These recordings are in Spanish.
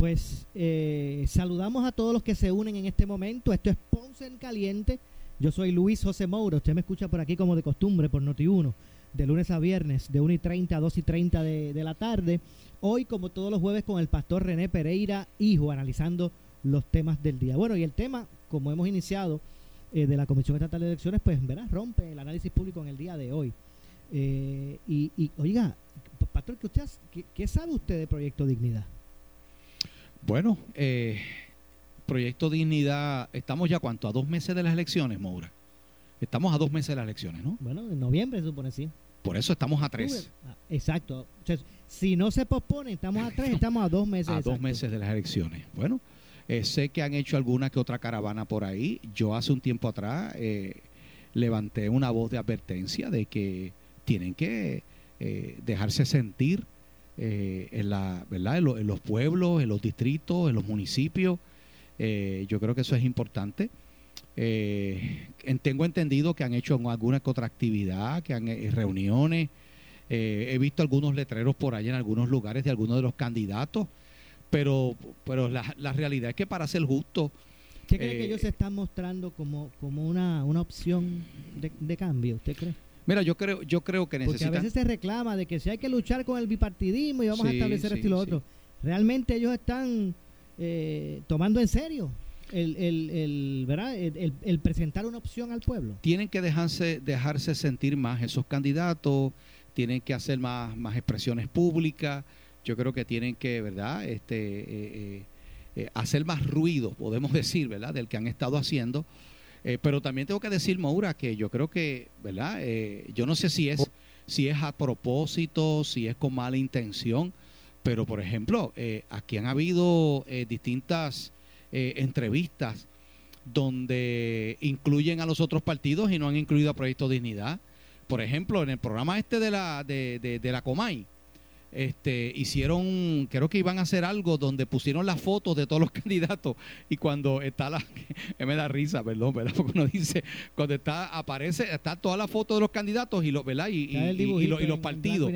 Pues eh, saludamos a todos los que se unen en este momento. Esto es Ponce en Caliente. Yo soy Luis José Moura. Usted me escucha por aquí como de costumbre, por Noti1, de lunes a viernes, de 1 y 30 a 2 y 30 de, la tarde. Hoy, como todos los jueves, con el pastor René Pereira, hijo, analizando los temas del día. Bueno, y el tema, como hemos iniciado, eh, de la Comisión Estatal de Elecciones, pues, verás, rompe el análisis público en el día de hoy. Eh, y, y, oiga, pastor, ¿qué, usted, qué, ¿qué sabe usted de Proyecto Dignidad? Bueno, eh, Proyecto Dignidad, estamos ya cuánto, a dos meses de las elecciones, Moura. Estamos a dos meses de las elecciones, ¿no? Bueno, en noviembre se supone, sí. Por eso estamos a tres. Ah, exacto. O sea, si no se pospone, estamos a tres, estamos a dos meses. A exacto. dos meses de las elecciones. Bueno, eh, sé que han hecho alguna que otra caravana por ahí. Yo hace un tiempo atrás eh, levanté una voz de advertencia de que tienen que eh, dejarse sentir eh, en, la, ¿verdad? En, lo, en, los pueblos, en los distritos, en los municipios. Eh, yo creo que eso es importante. Eh, tengo entendido que han hecho alguna otra actividad, que han eh, reuniones. he visto algunos letreros por ahí en algunos lugares de algunos de los candidatos, pero, pero la, la realidad es que para ser justo, ¿Usted cree que ellos se están mostrando como, como una, una opción de, de, cambio? ¿Usted cree? Mira, yo creo, yo creo que necesitan... Porque a veces se reclama de que si hay que luchar con el bipartidismo y vamos sí, a establecer sí, esto y lo sí. otro. Realmente ellos están eh, tomando en serio el, el, el, ¿verdad? El, el, presentar una opción al pueblo. Tienen que dejarse, dejarse sentir más esos candidatos, tienen que hacer más, más expresiones públicas. Yo creo que tienen que, ¿verdad? Este, eh, eh, eh, hacer más ruido, podemos decir, ¿verdad? Del que han estado haciendo. Eh, pero también tengo que decir, Maura, que yo creo que, ¿verdad? Eh, yo no sé si es, si es a propósito, si es con mala intención, pero por ejemplo, eh, aquí han habido distintas entrevistas donde incluyen a los otros partidos y no han incluido a Proyecto Dignidad. Por ejemplo, en el programa este de la, de, de la Comay, este, hicieron, creo que iban a hacer algo donde pusieron las fotos de todos los candidatos y cuando está la, me da risa, perdón, ¿verdad? Porque uno dice, cuando está, aparece, está toda la foto de los candidatos y, lo, ¿verdad? y, y, y, y los, los partidos.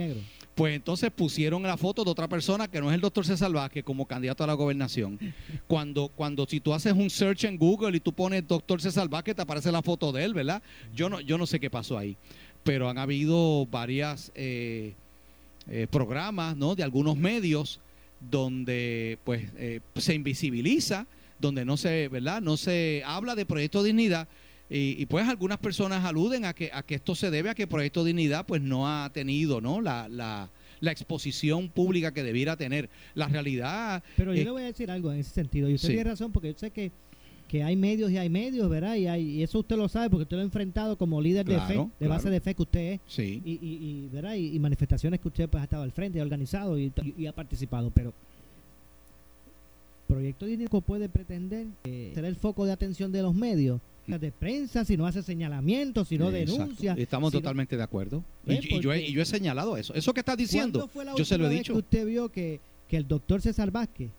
Pues entonces pusieron la foto de otra persona que no es el doctor César Vázquez como candidato a la gobernación. Cuando, cuando si tú haces un search en Google y tú pones doctor César Vázquez, te aparece la foto de él, ¿verdad? Yo no, yo no sé qué pasó ahí. Pero han habido varias eh, eh, programas ¿no? de algunos medios donde pues eh, se invisibiliza, donde no se, ¿verdad? No se habla de Proyecto Dignidad. Y, y, pues algunas personas aluden a que, a que esto se debe a que Proyecto Dignidad pues no ha tenido ¿no? La, la, la exposición pública que debiera tener. La realidad... Pero yo eh, le voy a decir algo en ese sentido. Y usted sí. tiene razón porque yo sé que, que hay medios y hay medios, ¿verdad? Y, hay, y eso usted lo sabe porque usted lo ha enfrentado como líder claro, de fe, de claro. base de fe que usted es. Sí. Y, y, y ¿verdad? Y, manifestaciones que usted pues, ha estado al frente, ha organizado y, ha participado. Pero Proyecto Dinámico puede pretender eh, ser el foco de atención de los medios de prensa, si no hace señalamientos, si no denuncia. Estamos si totalmente no... de acuerdo. Y, y, yo he, y, yo he, señalado eso. Eso que estás diciendo, yo se lo he dicho. que usted vio que, que el doctor César Vázquez,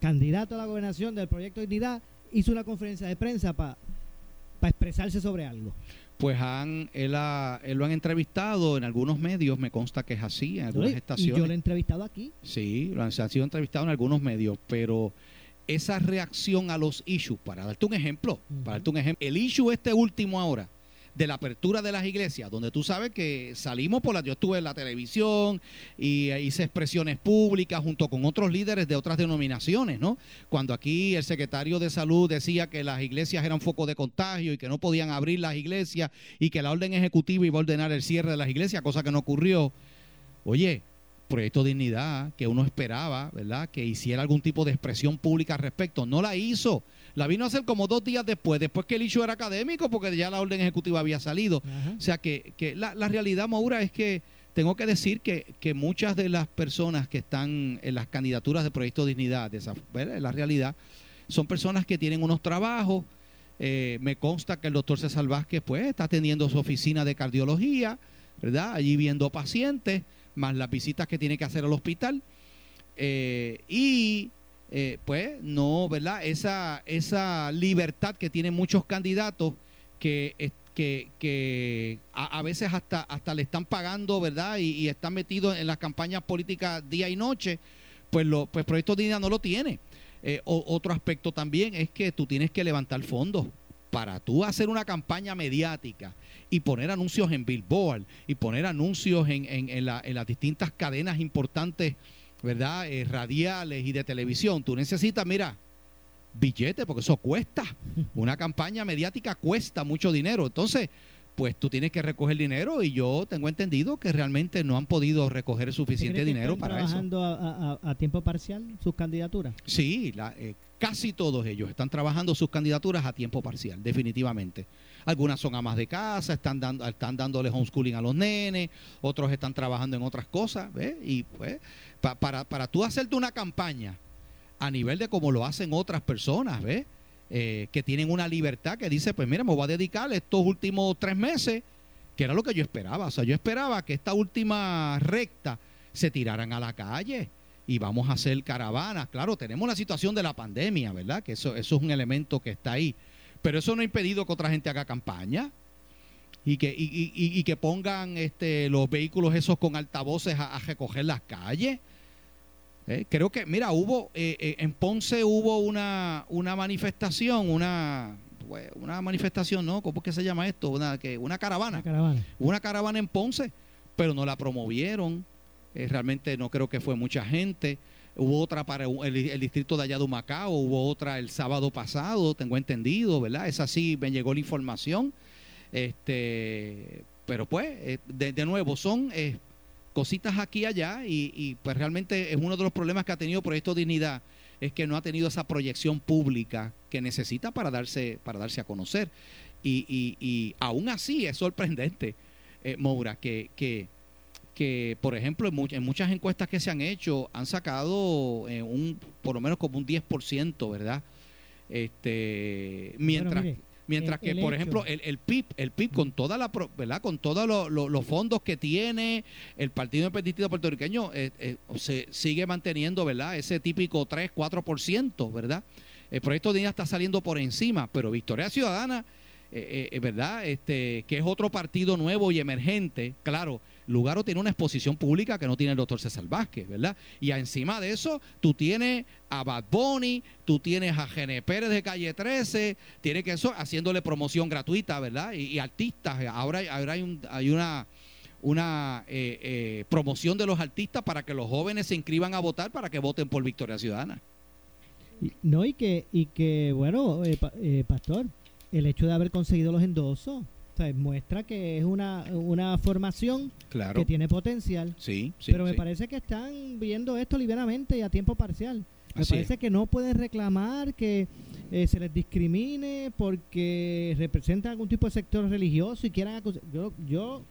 candidato a la gobernación del Proyecto Dignidad, hizo una conferencia de prensa para pa expresarse sobre algo? Pues han, él, ha, él, lo han entrevistado en algunos medios, me consta que es así, en algunas ¿Sí? estaciones. ¿Y yo lo he entrevistado aquí? Sí, lo han, han sido entrevistado en algunos medios, pero esa reacción a los issues, para darte un ejemplo, uh -huh. para darte un ejemplo, el issue este último ahora, de la apertura de las iglesias, donde tú sabes que salimos por la, yo estuve en la televisión y hice expresiones públicas junto con otros líderes de otras denominaciones, ¿no? Cuando aquí el secretario de salud decía que las iglesias eran foco de contagio y que no podían abrir las iglesias y que la orden ejecutiva iba a ordenar el cierre de las iglesias, cosa que no ocurrió. Oye, Proyecto Dignidad, que uno esperaba, ¿verdad?, que hiciera algún tipo de expresión pública al respecto. No la hizo. La vino a hacer como dos días después, después que el issue era académico, porque ya la orden ejecutiva había salido. Ajá. O sea que, que la, la, realidad, Maura, es que tengo que decir que, que, muchas de las personas que están en las candidaturas de Proyecto Dignidad, de esa, la realidad, son personas que tienen unos trabajos. Eh, me consta que el doctor César Vázquez pues, está teniendo su oficina de cardiología, ¿verdad? Allí viendo pacientes más las visitas que tiene que hacer al hospital. Eh, y eh, pues no, ¿verdad? Esa, esa libertad que tienen muchos candidatos que, que, que a, veces hasta, hasta le están pagando, ¿verdad? Y, y, están metidos en las campañas políticas día y noche, pues, lo, pues Proyecto Dignidad no lo tiene. Eh, otro aspecto también es que tú tienes que levantar fondos para tú hacer una campaña mediática y poner anuncios en Billboard y poner anuncios en, en, las distintas cadenas importantes, ¿verdad? Eh, radiales y de televisión. Tú necesitas, mira, billetes, porque eso cuesta. Una campaña mediática cuesta mucho dinero. Entonces, pues tú tienes que recoger dinero y yo tengo entendido que realmente no han podido recoger suficiente dinero para eso. trabajando a, a, tiempo parcial sus candidaturas? Sí, eh, casi todos ellos están trabajando sus candidaturas a tiempo parcial, definitivamente. Algunas son amas de casa, están dando están dándole homeschooling a los nenes, otros están trabajando en otras cosas, ¿ves? Y pues para, para tú hacerte una campaña a nivel de como lo hacen otras personas, ¿ves? Eh, que tienen una libertad que dice, pues mira, me voy a dedicar estos últimos tres meses, que era lo que yo esperaba. O sea, yo esperaba que esta última recta se tiraran a la calle y vamos a hacer caravanas. Claro, tenemos la situación de la pandemia, ¿verdad? Que eso, eso es un elemento que está ahí. Pero eso no ha impedido que otra gente haga campaña y que, y, y, que pongan este, los vehículos esos con altavoces a recoger las calles. Eh, creo que, mira, hubo, eh, eh, en Ponce hubo una, una manifestación, una, pues, una manifestación, ¿no? ¿Cómo es que se llama esto? Una, que, una caravana. Una caravana. Una caravana en Ponce, pero no la promovieron. realmente no creo que fue mucha gente. Hubo otra para el, distrito de allá de Humacao, hubo otra el sábado pasado, tengo entendido, ¿verdad? Es así, me llegó la información. Este, pero pues, de, de nuevo, son cositas aquí y allá y, pues realmente es uno de los problemas que ha tenido Proyecto Dignidad es que no ha tenido esa proyección pública que necesita para darse para darse a conocer. Y, y, aún así es sorprendente eh, Moura que, que, que por ejemplo en, muchas encuestas que se han hecho han sacado eh, un por lo menos como un 10% verdad este mientras Mientras que, por ejemplo, el, el, PIB, el PIB con toda la, ¿verdad? Con todos los fondos que tiene el Partido Independentista puertorriqueño eh, eh, se sigue manteniendo, ¿verdad? Ese típico 3, 4%, ¿verdad? El proyecto de está saliendo por encima, pero Victoria Ciudadana, eh, ¿verdad? Este, que es otro partido nuevo y emergente, claro, Lugaro tiene una exposición pública que no tiene el doctor César Vázquez, ¿verdad? Y encima de eso, tú tienes a Bad Bunny, tú tienes a Gene Pérez de Calle 13, tiene que eso haciéndole promoción gratuita, ¿verdad? Y, artistas, ahora, ahora hay, hay una una eh, eh, promoción de los artistas para que los jóvenes se inscriban a votar para que voten por Victoria Ciudadana. No, y que, y que bueno, eh, Pastor, el hecho de haber conseguido los endosos muestra que es una, una formación que tiene potencial. Sí, pero me parece que están viendo esto liberamente y a tiempo parcial. Me parece que no pueden reclamar que eh, se les discrimine porque representan algún tipo de sector religioso y quieran yo yo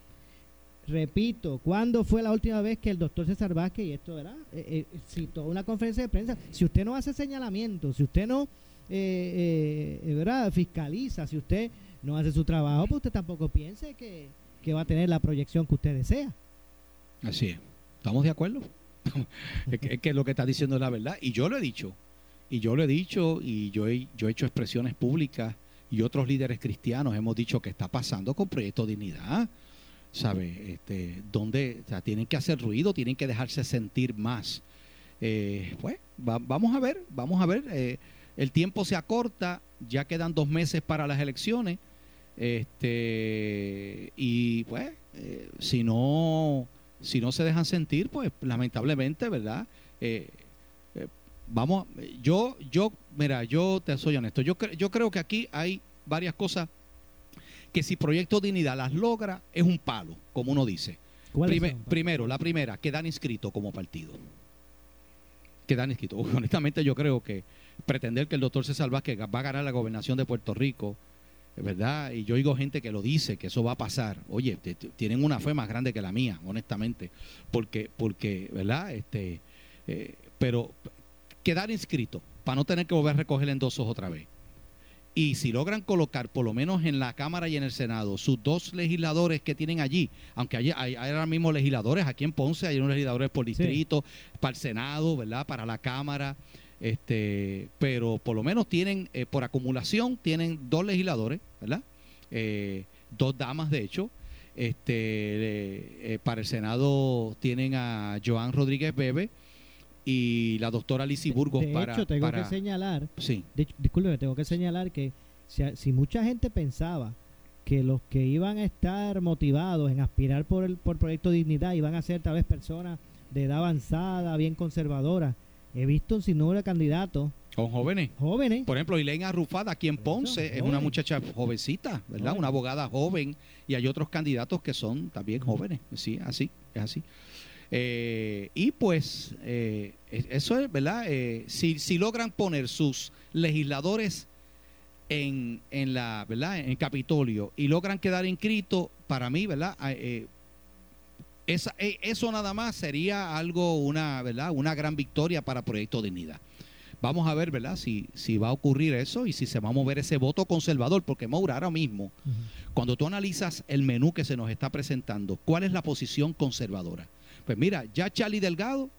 repito, ¿cuándo fue la última vez que el doctor César Vázquez, y esto, ¿verdad? Eh, eh, citó una conferencia de prensa, si usted no hace señalamiento, si usted no, ¿verdad? Fiscaliza, si usted no hace su trabajo, pues usted tampoco piense que, va a tener la proyección que usted desea. Así es. ¿Estamos de acuerdo? es, que, lo que está diciendo es la verdad. Y yo lo he dicho. Y yo lo he dicho y yo he, yo he hecho expresiones públicas y otros líderes cristianos hemos dicho que está pasando con Proyecto Dignidad. ¿Sabe? Este, donde tienen que hacer ruido, tienen que dejarse sentir más. Eh, pues vamos a ver, vamos a ver. Eh, el tiempo se acorta, ya quedan dos meses para las elecciones. Este, y pues, eh, si no si no se dejan sentir, pues lamentablemente, ¿verdad? Eh, eh, vamos, yo, yo, mira, yo te soy honesto, yo, yo creo que aquí hay varias cosas que si Proyecto Dignidad las logra, es un palo, como uno dice. primero, la primera, quedan inscritos como partido. Quedan inscritos. Honestamente, yo creo que pretender que el doctor César Vázquez va a ganar la gobernación de Puerto Rico ¿verdad? Y yo oigo gente que lo dice, que eso va a pasar. Oye, tienen una fe más grande que la mía, honestamente, porque, porque ¿verdad? Este, eh, pero quedar inscrito para no tener que volver a recoger endosos otra vez. Y si logran colocar, por lo menos en la Cámara y en el Senado, sus dos legisladores que tienen allí, aunque hay, hay, ahora mismo legisladores, aquí en Ponce hay unos legisladores por distrito, para el Senado, ¿verdad? Para la Cámara este, pero por lo menos tienen, eh, por acumulación, tienen dos legisladores, ¿verdad? Eh, dos damas, de hecho. Este, eh, para el Senado tienen a Joan Rodríguez Bebe y la doctora Lizy Burgos de para... hecho, tengo para- que señalar, sí, de tengo que señalar que si, si mucha gente pensaba que los que iban a estar motivados en aspirar por el por Proyecto Dignidad iban a ser tal vez personas de edad avanzada, bien conservadoras, he visto un sinnúmero de candidatos con jóvenes. jóvenes. Por ejemplo, Ilena Arrufada aquí en eso, Ponce es una muchacha jovencita, ¿verdad? Una abogada joven y hay otros candidatos que son también jóvenes, sí, así, es así. Eh, y pues eh, es- eso es, ¿verdad? Eh, si, si logran poner sus legisladores en, en la, ¿verdad? En Capitolio y logran quedar inscritos, para mí, ¿verdad? Esa- eh, eso nada más sería algo, una, ¿verdad? Una gran victoria para Proyecto Dignidad. Vamos a ver, ¿verdad? Si, si va a ocurrir eso y si se va a mover ese voto conservador, porque Maura, ahora mismo, cuando tú analizas el menú que se nos está presentando, ¿cuál es la posición conservadora? Pues mira, ya Charlie Delgado,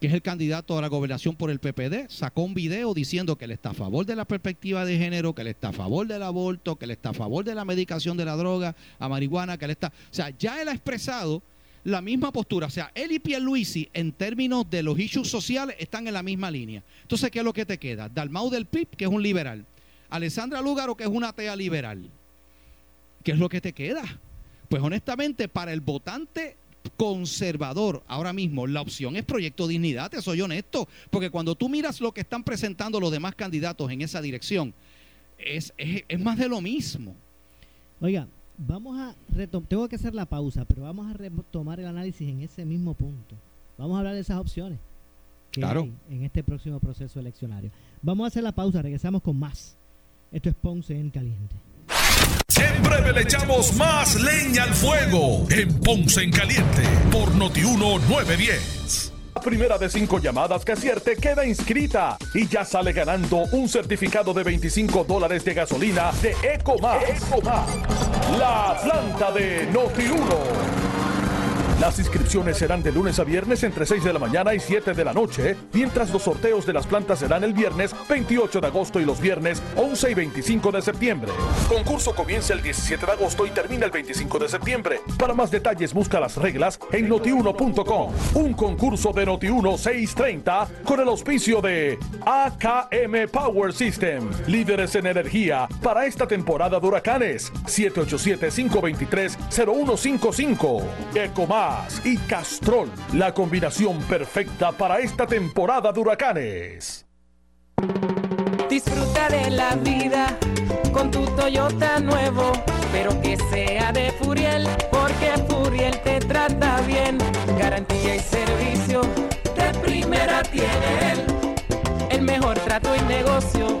que es el candidato a la gobernación por el PPD, sacó un video diciendo que él está a favor de la perspectiva de género, que él está a favor del aborto, que él está a favor de la medicación de la droga, a marihuana, que él está... O sea, ya él ha expresado la misma postura. O sea, él y Pierluisi, en términos de los issues sociales, están en la misma línea. Entonces, ¿qué es lo que te queda? Dalmau del PIB, que es un liberal. Alessandra Lúgaro, que es una atea liberal. ¿Qué es lo que te queda? Pues honestamente, para el votante conservador ahora mismo, la opción es Proyecto Dignidad, te soy honesto, porque cuando tú miras lo que están presentando los demás candidatos en esa dirección, es, es, es más de lo mismo. Oiga, vamos a retomar, tengo que hacer la pausa, pero vamos a retomar el análisis en ese mismo punto. Vamos a hablar de esas opciones que Claro. hay en este próximo proceso eleccionario. Vamos a hacer la pausa, regresamos con más. Esto es Ponce en Caliente. En breve le echamos más leña al fuego en Ponce en Caliente por Notiuno 910. La primera de cinco llamadas que acierte queda inscrita y ya sale ganando un certificado de 25 dólares de gasolina de Ecomás. La planta de Noti1. Las inscripciones serán de lunes a viernes entre 6 de la mañana y 7 de la noche, mientras los sorteos de las plantas serán el viernes 28 de agosto y los viernes 11 y 25 de septiembre. Concurso comienza el 17 de agosto y termina el 25 de septiembre. Para más detalles busca las reglas en notiuno.com. Un concurso de Noti1 630 con el auspicio de AKM Power System, líderes en energía para esta temporada de huracanes. 787-523-0155. Y Castrol, la combinación perfecta para esta temporada de huracanes. Disfruta de la vida con tu Toyota nuevo, pero que sea de Furiel, porque Furiel te trata bien. Garantía y servicio de primera tiene él. El mejor trato y negocio,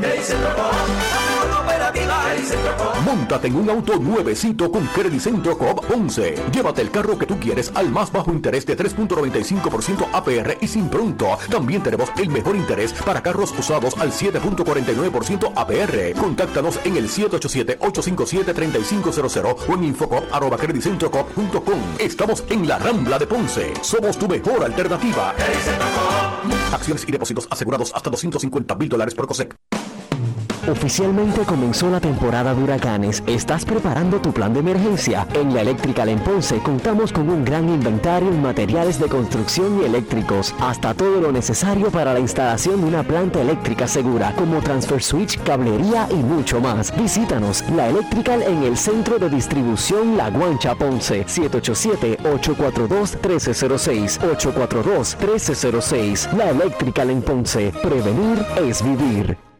¿Qué dice el loco? Móntate en un auto nuevecito con Credit Centro Coop 11. Llévate el carro que tú quieres al más bajo interés de 3.95% APR y sin pronto. También tenemos el mejor interés para carros usados al 7.49% APR. Contáctanos en el 787-857-3500 o en infocop.creditcentrocoop.com. Estamos en la Rambla de Ponce. Somos tu mejor alternativa. Acciones y depósitos asegurados hasta 250 mil dólares por COSEC. Oficialmente comenzó la temporada de huracanes. ¿Estás preparando tu plan de emergencia? En la Electrical en Ponce contamos con un gran inventario en materiales de construcción y eléctricos, hasta todo lo necesario para la instalación de una planta eléctrica segura, como transfer switch, cablería y mucho más. Visítanos, la Electrical en el centro de distribución La Guancha Ponce, 787-842-1306, 842-1306. La Electrical en Ponce. Prevenir es vivir.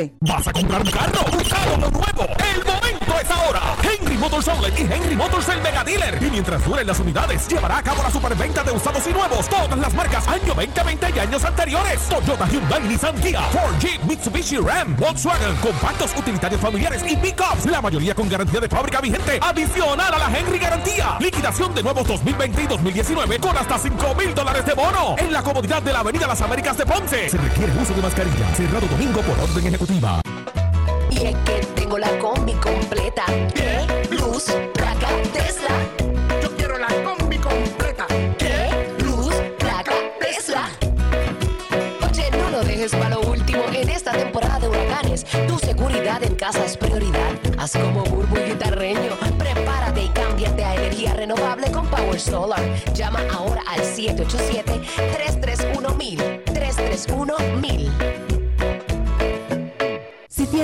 843-1129. ¿Vas a comprar un carro? ¿Un carro nuevo? ¡El Motors Outlet y Henry Motors el Mega Dealer. Y mientras duren las unidades, llevará a cabo la superventa de usados y nuevos. Todas las marcas año 2020 y años anteriores. Toyota, Hyundai, Nissan, Kia, Ford, Jeep, Mitsubishi, Ram, Volkswagen, compactos, utilitarios familiares y pickups. La mayoría con garantía de fábrica vigente. Adicional a la Henry Garantía. Liquidación de nuevos 2020 y 2019 con hasta 5 mil dólares de bono. En la comodidad de la Avenida Las Américas de Ponce. Se requiere uso de mascarilla. Cerrado domingo por orden ejecutiva. Y es que tengo la combi completa. ¿Qué? Luz, Tesla. Yo quiero la combi completa. ¿Qué? Luz, placa, Tesla. Oye, no lo dejes para lo último en esta temporada de huracanes. Tu seguridad en casa es prioridad. Haz como Burbu y Guitarreño. Prepárate y cámbiate a energía renovable con Power Solar. Llama ahora al 787-331-1000. 331-1000. Si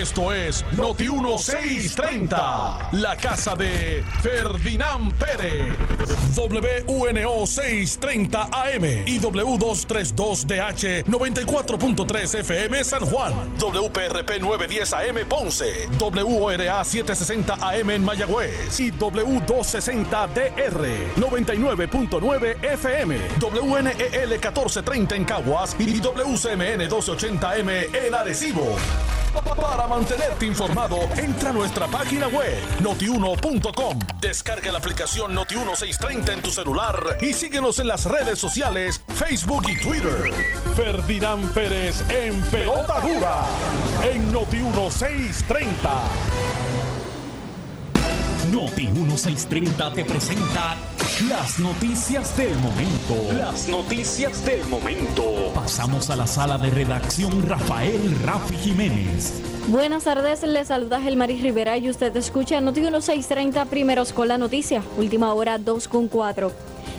Esto es Noti 1630, la casa de Ferdinand Pérez. WNO 630 AM y W232DH 94.3 FM San Juan. WPRP 910 AM Ponce. WORA 760 AM en Mayagüez y W260DR 99.9 FM. WNEL 1430 en Caguas y WCMN 1280 M en Arecibo. Para mantenerte informado, entra a nuestra página web notiuno.com. Descarga la aplicación Noti1630 en tu celular y síguenos en las redes sociales, Facebook y Twitter. Ferdinand Pérez en Pelota Dura en Noti1630. Noti 1630 te presenta las noticias del momento. Las noticias del momento. Pasamos a la sala de redacción Rafael Rafi Jiménez. Buenas tardes, les saluda Gelmaris Rivera y usted escucha Noti 1630 primeros con la noticia, última hora 2 con 4.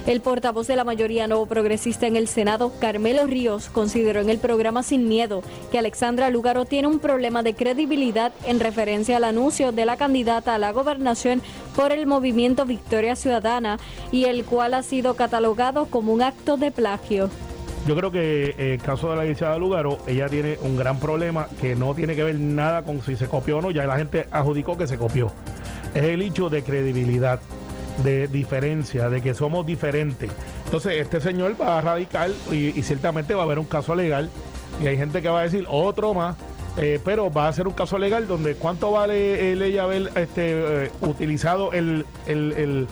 El portavoz de la mayoría nuevo progresista en el Senado, Carmelo Ríos, consideró en el programa Sin Miedo que Alexandra Lugaro tiene un problema de credibilidad en referencia al anuncio de la candidata a la gobernación por el movimiento Victoria Ciudadana y el cual ha sido catalogado como un acto de plagio. Yo creo que eh, el caso de la licenciada Lugaro, ella tiene un gran problema que no tiene que ver nada con si se copió o no, ya la gente adjudicó que se copió. Es el hecho de credibilidad de diferencia, de que somos diferentes. Entonces, este señor va a radicar y, y ciertamente va a haber un caso legal y hay gente que va a decir otro más Eh, pero va a ser un caso legal donde cuánto vale el ella haber este, eh, utilizado el, el, el-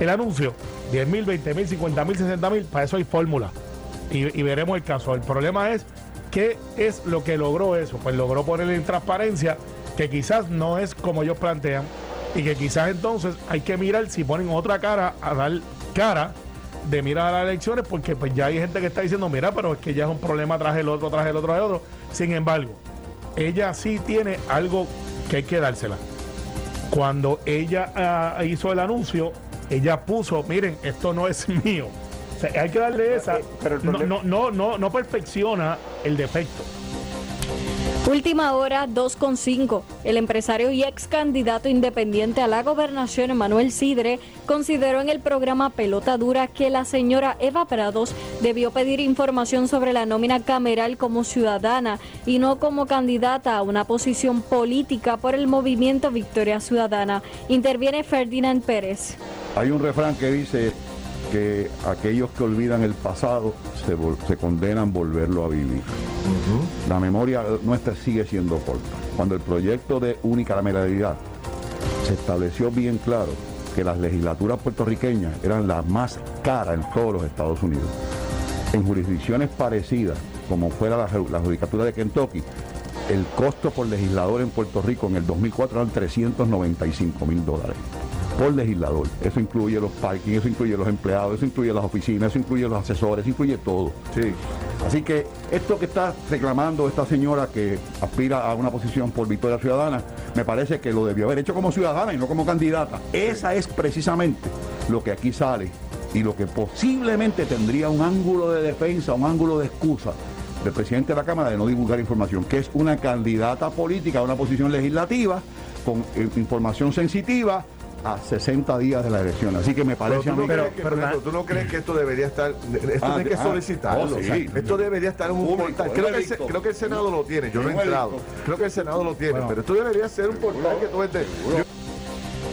el anuncio. 10 mil, 20 mil, 50 mil, 60 mil, para eso hay fórmula. Y, veremos el caso. El problema es qué es lo que logró eso. Pues logró ponerle en transparencia que quizás no es como ellos plantean y que quizás entonces hay que mirar si ponen otra cara a dar cara de mirar a las elecciones porque pues ya hay gente que está diciendo mira pero es que ya es un problema tras el otro tras el otro tras el otro sin embargo ella sí tiene algo que hay que dársela cuando ella ah, hizo el anuncio ella puso miren esto no es mío sea, hay que darle esa no, no, no, no, no perfecciona el defecto Última hora 2.5. El empresario y ex candidato independiente a la gobernación Manuel Sidre consideró en el programa Pelota Dura que la señora Eva Prados debió pedir información sobre la nómina cameral como ciudadana y no como candidata a una posición política por el movimiento Victoria Ciudadana. Interviene Ferdinand Pérez. Hay un refrán que dice que aquellos que olvidan el pasado se, se condenan volverlo a vivir. La memoria nuestra sigue siendo corta. Cuando el proyecto de unicameralidad se estableció bien claro que las legislaturas puertorriqueñas eran las más caras en todos los Estados Unidos. En jurisdicciones parecidas, como fuera la, la judicatura de Kentucky, el costo por legislador en Puerto Rico en el 2004 eran 395 mil dólares por legislador. Eso incluye los parking, eso incluye los empleados, eso incluye las oficinas, eso incluye los asesores, eso incluye todo. Sí. Así que esto que está reclamando esta señora que aspira a una posición por Victoria Ciudadana, me parece que lo debió haber hecho como ciudadana y no como candidata. Esa es precisamente lo que aquí sale y lo que posiblemente tendría un ángulo de defensa, un ángulo de excusa del presidente de la Cámara de no divulgar información, que es una candidata política a una posición legislativa con eh, información sensitiva a 60 días de la elección. Así que me Pero parece tú a no, mí crees que, por ejemplo, tú no crees que esto debería estar, esto Ah, hay que ah, solicitarlo. oh, o sí. sea, esto debería estar en un Público, portal. Creo que, el, creo que el Senado lo tiene, yo no he entrado. Creo que el Senado lo tiene, pero esto debería ser un portal que tú estés.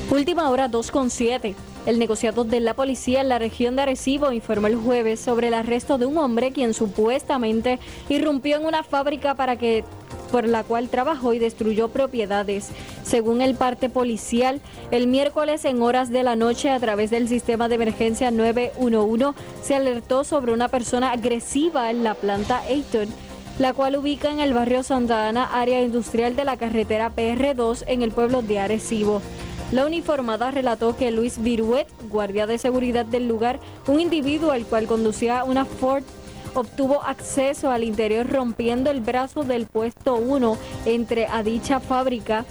Última hora 2.7. El negociado de la policía en la región de Arecibo informó el jueves sobre el arresto de un hombre quien supuestamente irrumpió en una fábrica para que por la cual trabajó y destruyó propiedades. Según el parte policial, el miércoles en horas de la noche a través del sistema de emergencia 911 se alertó sobre una persona agresiva en la planta Ayton la cual ubica en el barrio Santa Ana, área industrial de la carretera PR2 en el pueblo de Arecibo. La uniformada relató que Luis Viruet, guardia de seguridad del lugar, un individuo al cual conducía una Ford, obtuvo acceso al interior rompiendo el brazo del puesto 1 entre a dicha fábrica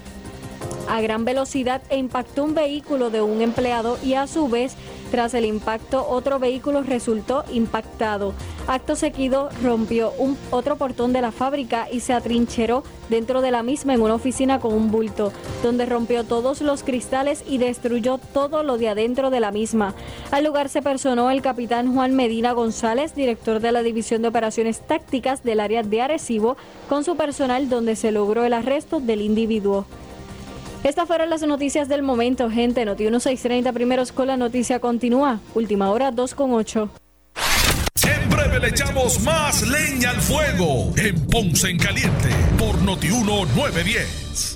a gran velocidad e impactó un vehículo de un empleado y a su vez, tras el impacto, otro vehículo resultó impactado. Acto seguido rompió un otro portón de la fábrica y se atrincheró dentro de la misma en una oficina con un bulto, donde rompió todos los cristales y destruyó todo lo de adentro de la misma. Al lugar se personó el capitán Juan Medina González, director de la División de Operaciones Tácticas del área de Arecibo, con su personal donde se logró el arresto del individuo. Estas fueron las noticias del momento, gente. Noti 1630 primeros con la noticia continúa. Última hora 2 con 8. En breve le echamos más leña al fuego en Ponce en Caliente por Notiuno 910.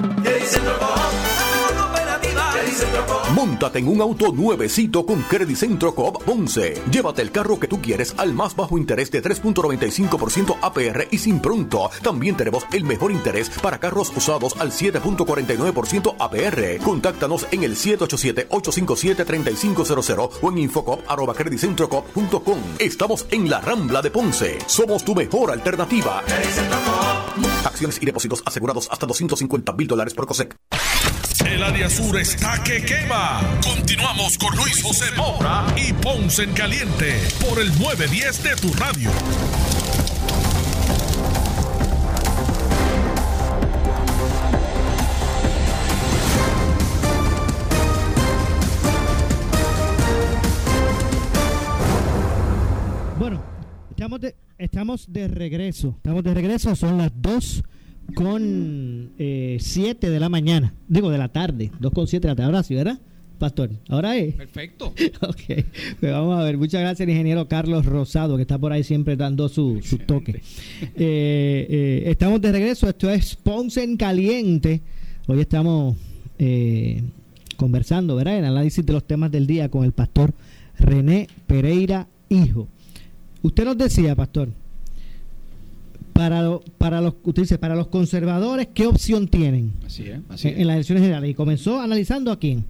Gazing above. Móntate en un auto nuevecito con Credit Centro Coop Ponce. Llévate el carro que tú quieres al más bajo interés de 3.95% APR y sin pronto. También tenemos el mejor interés para carros usados al 7.49% APR. Contáctanos en el 787-857-3500 o en infocop.creditcentrocoop.com. Estamos en la Rambla de Ponce. Somos tu mejor alternativa. Acciones y depósitos asegurados hasta 250 mil dólares por COSEC. El área sur está que quema. Continuamos con Luis José Moura y Ponce en Caliente por el 910 de tu radio. Bueno, estamos estamos de regreso. Estamos de regreso, son las 2 con 7 de la mañana. Digo, de la tarde. 2 con 7 de la tarde. Ahora sí, ¿verdad? Pastor, ahora es. Perfecto. ok, pues vamos a ver. Muchas gracias al ingeniero Carlos Rosado, que está por ahí siempre dando su, su toque. Eh, eh, estamos de regreso. Esto es Ponce en Caliente. Hoy estamos eh, conversando, ¿verdad? En análisis de los temas del día con el pastor René Pereira Hijo. Usted nos decía, pastor, para, lo- para los usted dice, para los conservadores, ¿qué opción tienen Así es, así en, es. en las elecciones generales? Y comenzó analizando a quién.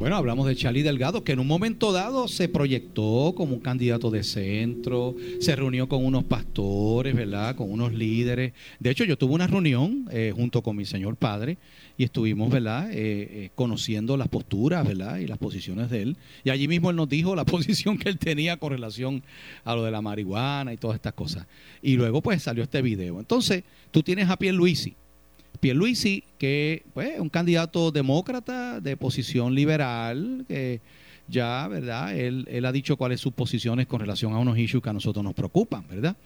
Bueno, hablamos de Charlie Delgado, que en un momento dado se proyectó como un candidato de centro, se reunió con unos pastores, ¿verdad? Con unos líderes. De hecho, yo tuve una reunión eh, junto con mi señor padre y estuvimos, ¿verdad? Eh, eh, conociendo las posturas, ¿verdad? Y las posiciones de él. Y allí mismo él nos dijo la posición que él tenía con relación a lo de la marihuana y todas estas cosas. Y luego, pues, salió este video. Entonces, tú tienes a Pierluisi. Pierluisi, que pues, es un candidato demócrata de posición liberal, que ya, ¿verdad? Él, él ha dicho cuáles sus posiciones con relación a unos issues que a nosotros nos preocupan, ¿verdad?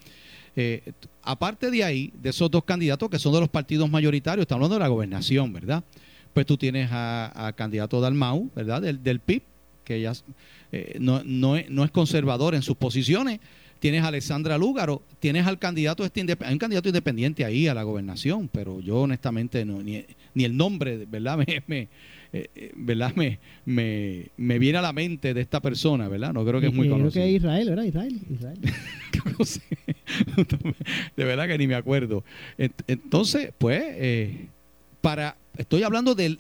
Eh, aparte de ahí, de esos dos candidatos que son de los partidos mayoritarios, estamos hablando de la gobernación, ¿verdad? Pues tú tienes a, candidato Dalmau, ¿verdad? Del, del PIB, que ya eh, no, no, no es conservador en sus posiciones. Tienes a Alexandra Lúgaro, tienes al candidato este hay un candidato independiente ahí a la gobernación, pero yo honestamente no, ni, ni el nombre, ¿verdad? Me, me, eh, eh, ¿verdad? Me, me, me viene a la mente de esta persona, ¿verdad? No creo que es muy Eh, Creo conocido. que es Israel, ¿verdad? Israel. Israel. De verdad que ni me acuerdo. Ent- Entonces, pues, eh, para, estoy hablando de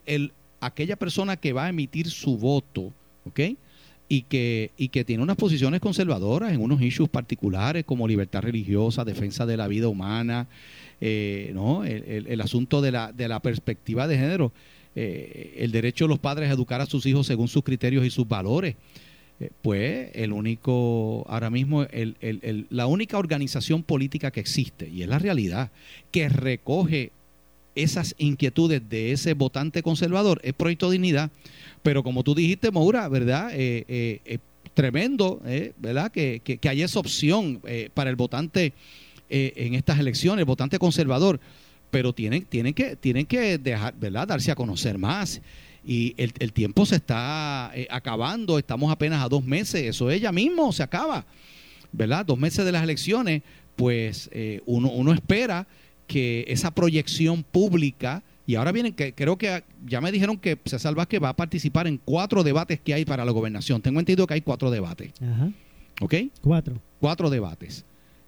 aquella persona que va a emitir su voto, ¿ok? Y que, y que tiene unas posiciones conservadoras en unos issues particulares como libertad religiosa, defensa de la vida humana, eh, ¿no? El, asunto de la, de la perspectiva de género, eh, el derecho de los padres a educar a sus hijos según sus criterios y sus valores. Eh, pues el único, ahora mismo, el- la única organización política que existe, y es la realidad, que recoge esas inquietudes de ese votante conservador es Proyecto Dignidad. Pero como tú dijiste, Maura, ¿verdad? Eh, eh, tremendo, eh, ¿verdad? Que, que, haya esa opción para el votante en estas elecciones, el votante conservador. Pero tienen, tienen que, tienen que dejar, ¿verdad? Darse a conocer más. Y el, el tiempo se está acabando, estamos apenas a dos meses, eso ella mismo se acaba, ¿verdad? Dos meses de las elecciones, pues uno, uno espera que esa proyección pública, y ahora vienen, que creo que ya me dijeron que César Vázquez va a participar en cuatro debates que hay para la gobernación. Tengo entendido que hay cuatro debates, Ajá. ¿ok? Cuatro. Cuatro debates,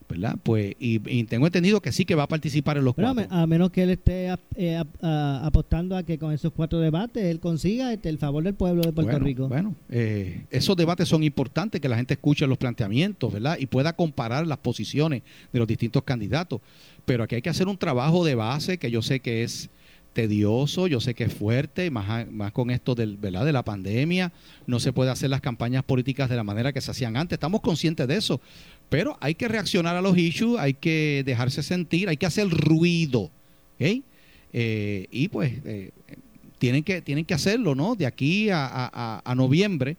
¿verdad? Pues, y, y tengo entendido que sí que va a participar en los Pero cuatro. a menos que él esté eh, a- apostando a que con esos cuatro debates él consiga este, el favor del pueblo de Puerto bueno, Rico. Bueno, eh, esos debates son importantes, que la gente escuche los planteamientos, ¿verdad? Y pueda comparar las posiciones de los distintos candidatos. Pero aquí hay que hacer un trabajo de base que yo sé que es tedioso, yo sé que es fuerte, más, más con esto del, ¿verdad? de la pandemia. No se puede hacer las campañas políticas de la manera que se hacían antes. Estamos conscientes de eso. Pero hay que reaccionar a los issues, hay que dejarse sentir, hay que hacer ruido. ¿ok? Eh, y pues eh, tienen que tienen que hacerlo, ¿no? De aquí a, a- a- a noviembre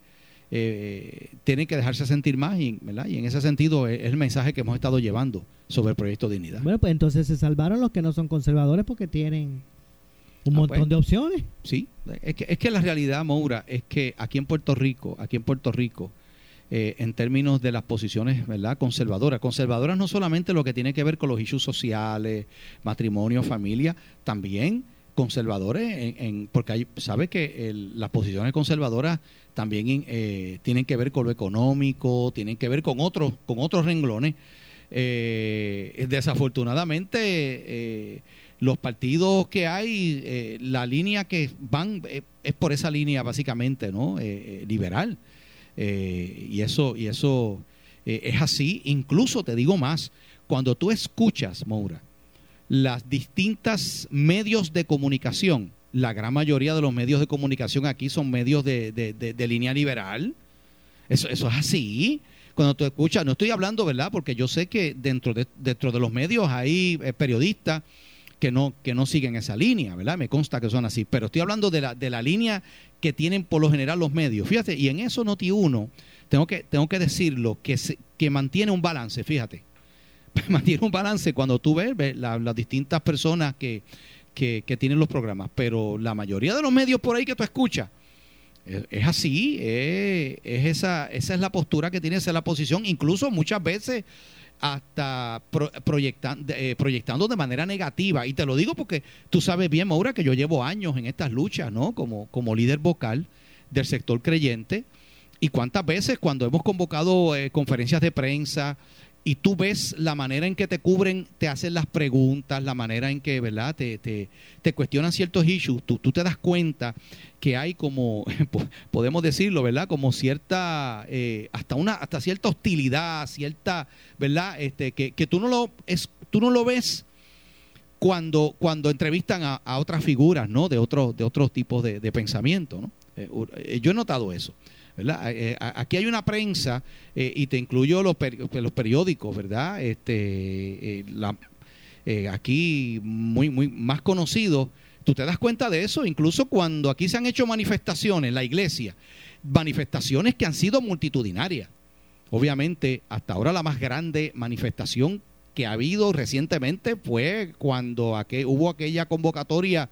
eh, tienen que dejarse sentir más, y, ¿verdad? Y en ese sentido es, es el mensaje que hemos estado llevando sobre el proyecto Dignidad. Bueno, pues entonces se salvaron los que no son conservadores porque tienen un Ah, montón pues. de opciones. Sí, es que, es que la realidad, Moura, es que aquí en Puerto Rico, aquí en Puerto Rico, eh, en términos de las posiciones ¿verdad? conservadoras. Conservadoras no solamente lo que tiene que ver con los issues sociales, matrimonio, familia, también conservadores, en, en- porque hay, sabe que las posiciones conservadoras también eh, tienen que ver con lo económico, tienen que ver con otros, con otros renglones. Eh, desafortunadamente, eh, los partidos que hay, eh, la línea que van eh, es por esa línea básicamente, ¿no? Liberal. Eh, y eso, y eso eh, es así. Incluso te digo más, cuando tú escuchas, Moura, las distintas medios de comunicación, la gran mayoría de los medios de comunicación aquí son medios de, de- de- línea liberal. Eso, eso es así. Cuando tú escuchas, no estoy hablando, ¿verdad? Porque yo sé que dentro de, dentro de los medios hay eh, periodistas que no, que no siguen esa línea, ¿verdad? Me consta que son así. Pero estoy hablando de la, de la línea que tienen por lo general los medios. Fíjate, y en eso Noti uno tengo que, tengo que decirlo, que, se- que mantiene un balance, fíjate. mantiene un balance cuando tú ves, ves la- las distintas personas que, que, que tienen los programas, pero la mayoría de los medios por ahí que tú escuchas, es, es así, es, es esa, esa es la postura que tiene, esa es la posición, incluso muchas veces hasta pro- proyectan- eh, proyectando de manera negativa. Y te lo digo porque tú sabes bien, Maura, que yo llevo años en estas luchas, ¿no? Como, como líder vocal del sector creyente. Y cuántas veces cuando hemos convocado eh, conferencias de prensa y tú ves la manera en que te cubren, te hacen las preguntas, la manera en que, ¿verdad? Te, te, te cuestionan ciertos issues, tú, tú te das cuenta que hay como, po- podemos decirlo, ¿verdad? Como cierta, eh, hasta una, hasta cierta hostilidad, cierta, ¿verdad? Este, que, que tú no lo es, tú no lo ves cuando, cuando entrevistan a, a otras figuras, ¿no? De otros, de otros tipos de, de pensamiento, ¿no? Eh, eh, yo he notado eso. ¿Verdad? Eh, eh, aquí hay una prensa eh, y te incluyo los, los periódicos, ¿verdad? Este, la- aquí muy, muy más conocidos. Tú te das cuenta de eso, incluso cuando aquí se han hecho manifestaciones, la iglesia, manifestaciones que han sido multitudinarias. Obviamente, hasta ahora la más grande manifestación que ha habido recientemente fue cuando hubo aquella convocatoria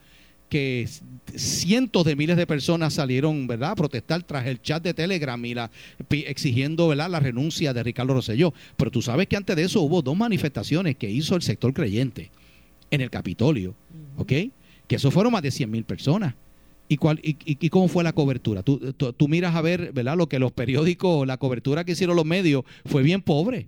que cientos de miles de personas salieron, ¿verdad?, a protestar tras el chat de Telegram y la, exigiendo, ¿verdad?, la renuncia de Ricardo Rosselló. Pero tú sabes que antes de eso hubo dos manifestaciones que hizo el sector creyente en el Capitolio, ¿ok? Que eso fueron más de 100 mil personas. ¿Y, cuál, y, y- y cómo fue la cobertura? Tú, tú- tú miras a ver, ¿verdad? Lo que los periódicos, la cobertura que hicieron los medios fue bien pobre.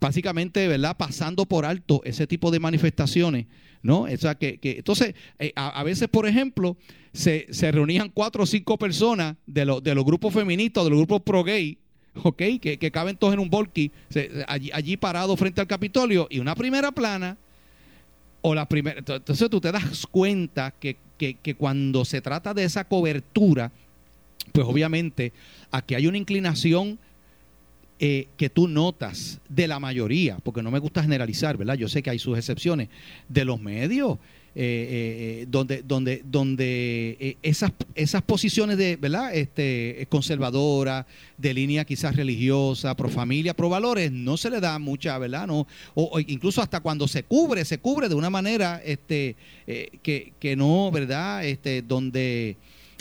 Básicamente, ¿verdad? Pasando por alto ese tipo de manifestaciones, ¿no? O sea, que, que- entonces, eh, a, a veces, por ejemplo, se, se reunían cuatro o cinco personas de, los de los grupos feministas, de los grupos pro-gay, ¿ok? Que, que caben todos en un volky, allí, allí parados frente al Capitolio, y una primera plana o la primera. Entonces tú te das cuenta que, que- que cuando se trata de esa cobertura, pues obviamente aquí hay una inclinación eh, que tú notas de la mayoría, porque no me gusta generalizar, ¿verdad? Yo sé que hay sus excepciones, de los medios, eh, eh, donde, donde, donde eh, esas, esas posiciones de, ¿verdad? Este, conservadoras, de línea quizás religiosa, pro familia, pro valores, no se le da mucha, ¿verdad? No, o, incluso hasta cuando se cubre, se cubre de una manera este, que, que no, ¿verdad? Este, donde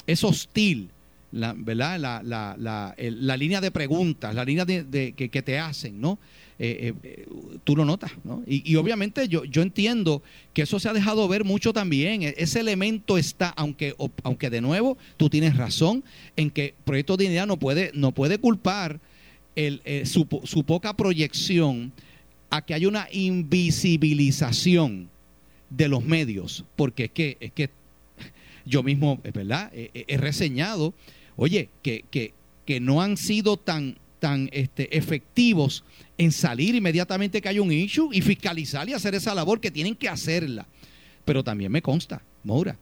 es hostil la, ¿verdad? La, la, la, la línea de preguntas, la línea de, de- que, que te hacen, ¿no? Eh, eh, eh, tú lo notas, ¿no? Y, y obviamente yo, yo entiendo que eso se ha dejado ver mucho también. E- Ese elemento está, aunque, aunque de nuevo tú tienes razón en que Proyecto Dignidad no puede, no puede culpar el, eh, su, su poca proyección a que haya una invisibilización de los medios, porque es que, es que yo mismo, es verdad, he, reseñado, oye, que, que, que no han sido tan, tan este, efectivos en salir inmediatamente que hay un issue y fiscalizar y hacer esa labor que tienen que hacerla. Pero también me consta, Moura,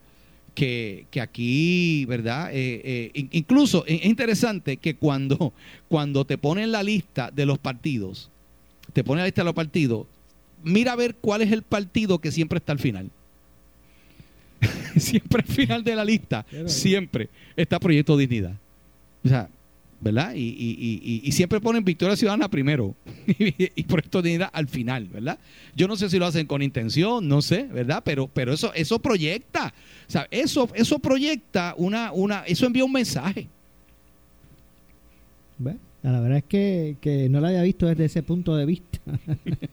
que, que aquí, ¿verdad? Eh, eh, in- incluso es interesante que cuando, cuando te ponen la lista de los partidos, te ponen la lista de los partidos, mira a ver cuál es el partido que siempre está al final. siempre al final de la lista, siempre está Proyecto Dignidad. O sea, ¿verdad? Y, y- y- y- siempre ponen Victoria Ciudadana primero y, Proyecto Dignidad al final, ¿verdad? Yo no sé si lo hacen con intención, no sé, ¿verdad? Pero, pero eso, eso proyecta, o sea, eso, eso proyecta una, una, eso envía un mensaje. Bueno, la verdad es que, que no la había visto desde ese punto de vista.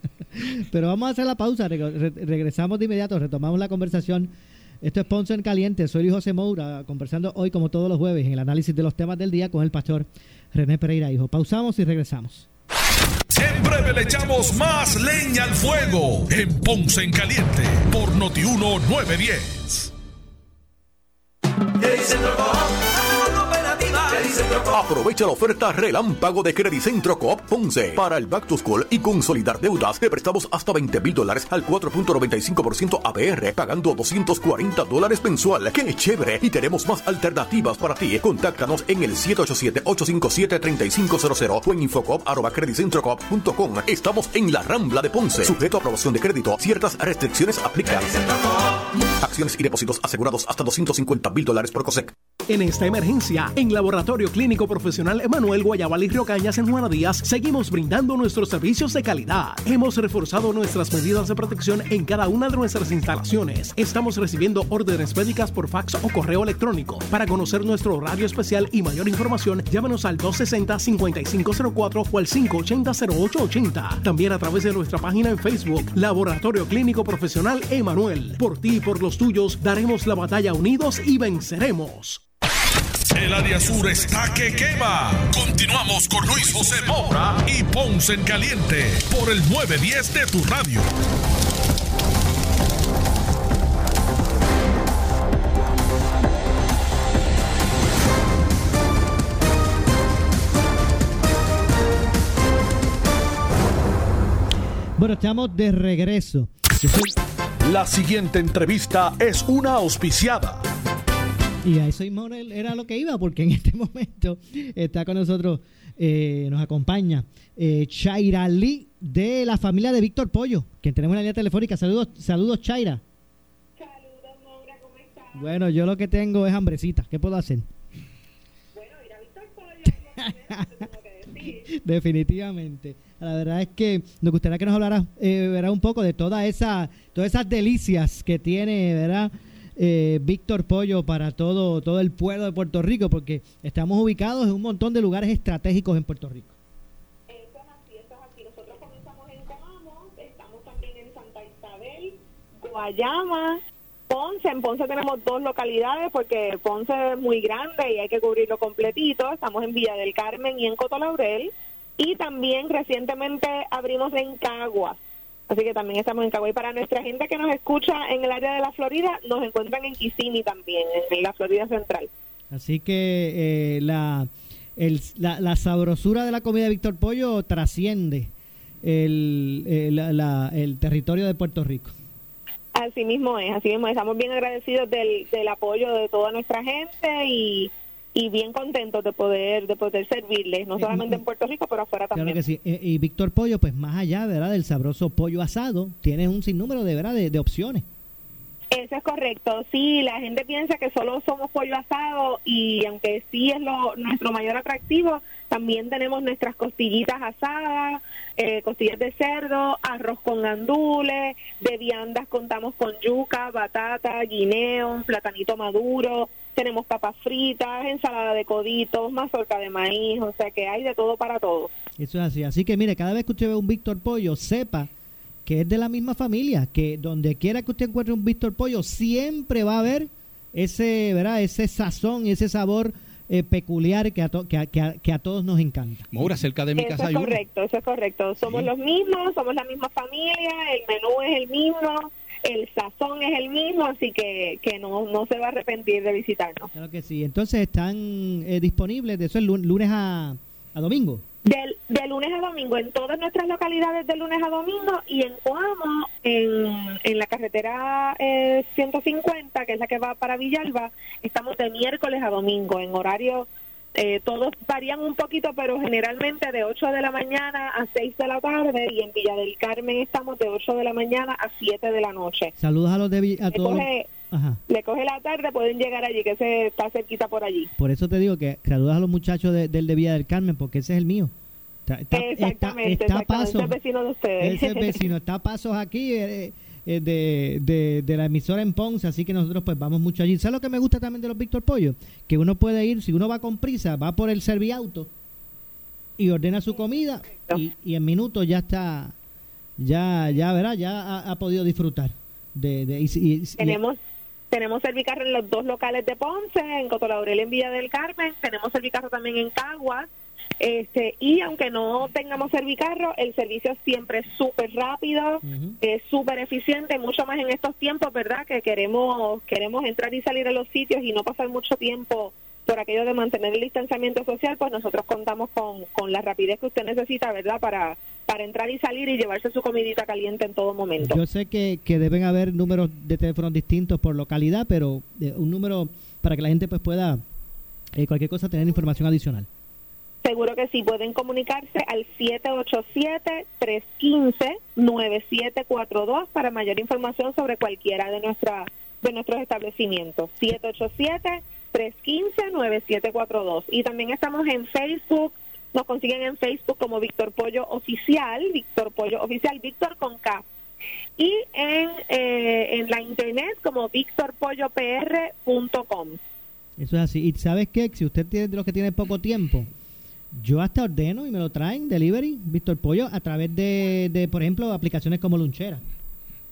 Pero vamos a hacer la pausa, reg- re- regresamos de inmediato, retomamos la conversación. Esto es Ponce en Caliente, soy Luis José Moura, conversando hoy como todos los jueves en el análisis de los temas del día con el pastor René Pereira Hijo. Pausamos y regresamos. Breve le echamos más leña al fuego en Ponce en Caliente por Notiuno 910. Aprovecha la oferta relámpago de Credicentro Coop Ponce para el Back to School y consolidar deudas. Te prestamos hasta 20 mil dólares al 4.95% APR, pagando 240 dólares mensual. ¡Qué chévere! Y tenemos más alternativas para ti. Contáctanos en el 787-857-3500 o en infocop.com. Estamos en la Rambla de Ponce. Sujeto a aprobación de crédito. Ciertas restricciones aplican. Y depósitos asegurados hasta 250 mil dólares por COSEC. En esta emergencia, en Laboratorio Clínico Profesional Emanuel Guayabal y Río Cañas en Juana Díaz, seguimos brindando nuestros servicios de calidad. Hemos reforzado nuestras medidas de protección en cada una de nuestras instalaciones. Estamos recibiendo órdenes médicas por fax o correo electrónico. Para conocer nuestro horario especial y mayor información, llámanos al 260-5504 o al 580-0880. También a través de nuestra página en Facebook, Laboratorio Clínico Profesional Emanuel. Por ti y por los tuyos, daremos la batalla unidos y venceremos. El área sur está que quema. Continuamos con Luis José Moura y Ponce en Caliente por el 910 de tu radio. Bueno, estamos de regreso. Yo soy- La siguiente entrevista es una auspiciada. Y a eso mismo era lo que iba, porque en este momento está con nosotros, eh, nos acompaña eh, Chaira Lee de la familia de Víctor Pollo, que tenemos en la línea telefónica. Saludos, saludos Chaira. Saludos, Maura, ¿cómo estás? Bueno, yo lo que tengo es hambrecita. ¿Qué puedo hacer? Definitivamente. La verdad es que nos gustaría que nos hablara eh, un poco de toda esa, todas esas delicias que tiene, ¿verdad? eh, Víctor Pollo para todo, todo el pueblo de Puerto Rico, porque estamos ubicados en un montón de lugares estratégicos en Puerto Rico. Guayama, Ponce. En Ponce tenemos dos localidades porque Ponce es muy grande y hay que cubrirlo completito. Estamos en Villa del Carmen y en Coto Laurel. Y también recientemente abrimos en Caguas. Así que también estamos en Caguas. Y para nuestra gente que nos escucha en el área de la Florida, nos encuentran en Kissimmee también, en la Florida Central. Así que eh, la, el- la, la sabrosura de la comida de Víctor Pollo trasciende el, el- la- el territorio de Puerto Rico. Así mismo es, así mismo es. Estamos bien agradecidos del, del apoyo de toda nuestra gente y, y bien contentos de poder de poder servirles, no solamente en Puerto Rico, pero afuera también. Claro que sí. Eh, y Víctor Pollo, pues más allá ¿verdad? del sabroso pollo asado, tiene un sinnúmero de, ¿verdad? de, de opciones. Eso es correcto. Sí, la gente piensa que solo somos pollo asado y aunque sí es lo, nuestro mayor atractivo, también tenemos nuestras costillitas asadas, eh, costillas de cerdo, arroz con gandules, de viandas contamos con yuca, batata, guineo, platanito maduro, tenemos papas fritas, ensalada de coditos, mazorca de maíz, o sea que hay de todo para todos. Eso es así. Así que mire, cada vez que usted ve un Víctor Pollo, sepa que es de la misma familia, que donde quiera que usted encuentre un Víctor Pollo, siempre va a haber ese, ¿verdad? ese sazón y ese sabor eh, peculiar que a, to- que, a, que, a, que a todos nos encanta. Maura, cerca de mi Eso casa es hay uno. correcto, eso es correcto. Somos los mismos, somos la misma familia, el menú es el mismo, el sazón es el mismo, así que, que no, no se va a arrepentir de visitarnos. Claro que sí. Entonces están eh, disponibles de eso el lun- lunes a, a domingo. Del, de lunes a domingo, en todas nuestras localidades de lunes a domingo y en Coamo, en, en la carretera eh, 150, que es la que va para Villalba, estamos de miércoles a domingo en horario, eh, todos varían un poquito, pero generalmente de 8 de la mañana a 6 de la tarde y en Villa del Carmen estamos de 8 de la mañana a 7 de la noche. Saludos a los de a Le todos. coge, Ajá. le coge la tarde, pueden llegar allí, que se está cerquita por allí. Por eso te digo que saludos a los muchachos de- del de Villa del Carmen, porque ese es el mío. Está, está- Exactamente, está- está exactamente, pasos. ese es vecino de ustedes. Ese es vecino, está a pasos aquí eh, eh, de, de, de la emisora en Ponce, así que nosotros pues vamos mucho allí. ¿Sabes lo que me gusta también de los Víctor Pollo? Que uno puede ir, si uno va con prisa, va por el serviauto y ordena su comida y, y en minutos ya está, ya, ya verá, ya ha, ha podido disfrutar. De, de, y- y- y- Tenemos tenemos servicarro en los dos locales de Ponce, en Coto Laurel en Villa del Carmen, tenemos servicarro también en Caguas. Este, y aunque no tengamos servicarro, el servicio siempre es súper rápido, es súper eficiente, mucho más en estos tiempos, ¿verdad? Que queremos queremos entrar y salir a los sitios y no pasar mucho tiempo por aquello de mantener el distanciamiento social, pues nosotros contamos con, con la rapidez que usted necesita, ¿verdad? Para, para entrar y salir y llevarse su comidita caliente en todo momento. Yo sé que, que deben haber números de teléfonos distintos por localidad, pero eh, un número para que la gente pues pueda eh, cualquier cosa tener información adicional. Seguro que sí, pueden comunicarse al 787-315-9742 para mayor información sobre cualquiera de nuestras de nuestros establecimientos. 787-315-9742. Y también estamos en Facebook, nos consiguen en Facebook como Víctor Pollo Oficial, Víctor Pollo Oficial, Víctor con K. Y en, eh, en la internet como victorpollopr.com. Eso es así. ¿Y sabes qué? Si usted tiene de los que tiene poco tiempo, yo hasta ordeno y me lo traen, delivery, Víctor Pollo, a través de, de por ejemplo, aplicaciones como Lunchera.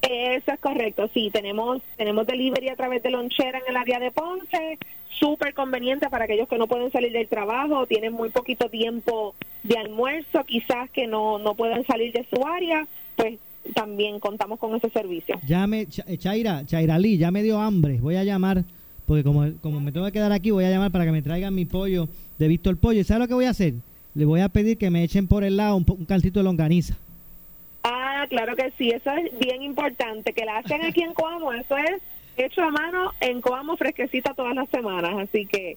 Eso es correcto, sí, tenemos tenemos delivery a través de lonchera en el área de Ponce, súper conveniente para aquellos que no pueden salir del trabajo, tienen muy poquito tiempo de almuerzo, quizás que no, no pueden salir de su área, pues también contamos con ese servicio. Llame, Ch- eh, Chaira, Chaira Lee, ya me dio hambre, voy a llamar, porque como, como me tengo que quedar aquí, voy a llamar para que me traigan mi pollo de Víctor Pollo. ¿Y sabes lo que voy a hacer? Le voy a pedir que me echen por el lado un, un calcito de longaniza. Ah, claro que sí, eso es bien importante, que la hacen aquí en Coamo, eso es hecho a mano en Coamo fresquecita todas las semanas, así que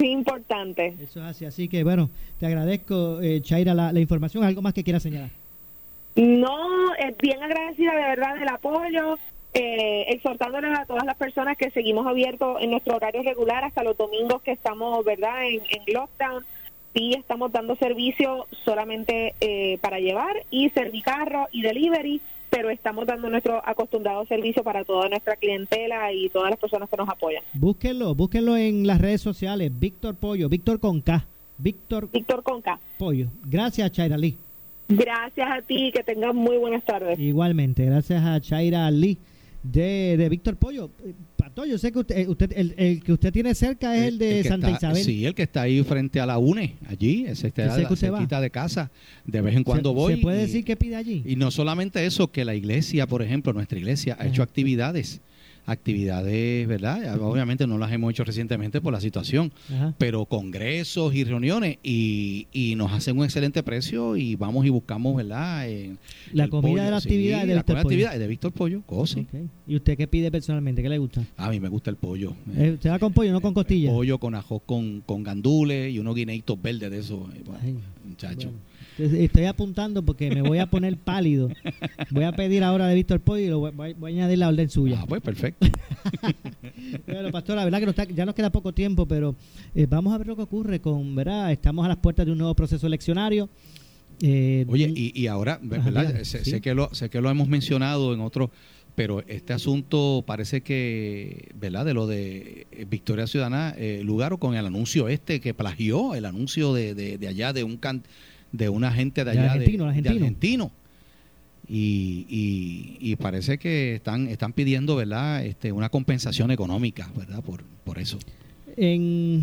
sí importante. Eso es así, así que bueno, te agradezco, eh, Chaira, la, la información. ¿Algo más que quieras señalar? No, es bien agradecida de verdad del apoyo, eh, exhortándoles a todas las personas que seguimos abiertos en nuestro horario regular hasta los domingos que estamos, ¿verdad?, en, en lockdown. Sí, estamos dando servicio solamente eh, para llevar y servicarro y delivery, pero estamos dando nuestro acostumbrado servicio para toda nuestra clientela y todas las personas que nos apoyan. Búsquenlo, búsquenlo en las redes sociales, Víctor Pollo, Víctor con K, Víctor, Víctor con K. Pollo. Gracias, Chaira Lee. Gracias a ti, que tengas muy buenas tardes. Igualmente, gracias a Chaira Lee de, de Víctor Pollo. Pato, yo sé que usted, eh, usted el, el que usted tiene cerca es el de El Santa está- Isabel. Sí, el que está ahí frente a la UNE, allí, ese está que va. cerquita de casa. De vez en cuando ¿Se- voy. ¿Se puede y- decir que pide allí? Y no solamente eso, que la iglesia, por ejemplo, nuestra iglesia ha hecho actividades, actividades, ¿verdad? Obviamente no las hemos hecho recientemente por la situación, Ajá. pero congresos y reuniones y, y nos hacen un excelente precio y vamos y buscamos, ¿verdad? En La comida pollo, de la sí, actividad de la Víctor Pollo. actividad de Víctor Pollo, cose. Ok. ¿Y usted qué pide personalmente? ¿Qué le gusta? A mí me gusta el pollo. Eh, ¿Usted va con pollo, no con costilla? Pollo con ajo con, con gandules y unos guineitos verdes de eso. Ay, muchacho. Entonces, Estoy apuntando porque me voy a poner pálido. Voy a pedir ahora de Víctor Pollo y lo voy, voy- voy a añadir la orden suya. Ah, pues perfecto. Bueno, pastor, la verdad que nos está- ya nos queda poco tiempo, pero eh, vamos a ver lo que ocurre con, ¿verdad? Estamos a las puertas de un nuevo proceso eleccionario. Eh, Oye, y, y ahora, Ajá, ¿verdad? sé, sí. sé que lo, sé que lo hemos mencionado en otro, pero este asunto parece que, ¿verdad? De lo de eh, Victoria Ciudadana, eh, Lugaro, con el anuncio este que plagió, el anuncio de, de, de allá, de un can, de una gente de De allá, argentino, de, argentino. de argentino. Y, y, y parece que están, están pidiendo, ¿verdad? Este, una compensación económica, ¿verdad? Por, por eso. en,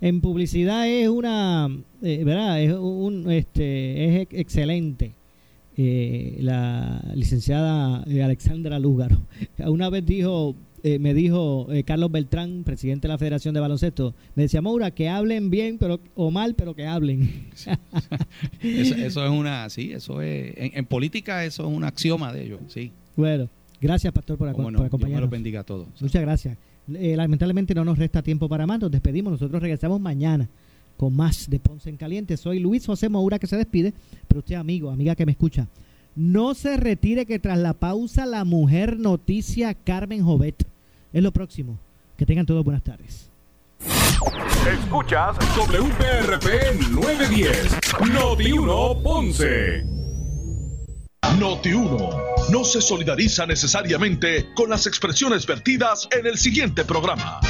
en publicidad es una, eh, ¿verdad? Es un, este, es ex- excelente. eh, la licenciada Alexandra Lúgaro. Una vez dijo, eh, me dijo eh, Carlos Beltrán, presidente de la Federación de Baloncesto, me decía, Maura, que hablen bien pero o mal, pero que hablen. Eso, eso es una, sí, eso es, en, en política eso es un axioma de ellos, sí. bueno, gracias, Pastor, por, aco- Cómo no, por Dios me acompañarnos. los bendiga a todos. Muchas gracias. Eh, lamentablemente no nos resta tiempo para más. Nos despedimos. Nosotros regresamos mañana con más de Ponce en Caliente. Soy Luis José Moura que se despide, pero usted amigo, amiga que me escucha, no se retire que tras la pausa la mujer noticia Carmen Jovet es lo próximo. Que tengan todos buenas tardes. Escuchas WPRP 910, Noti 1 Ponce. Noti 1 no se solidariza necesariamente con las expresiones vertidas en el siguiente programa.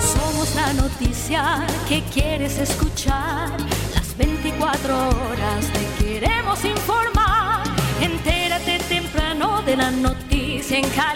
Somos la noticia que quieres escuchar. Las 24 horas te queremos informar. Entérate temprano de la noticia en Cali.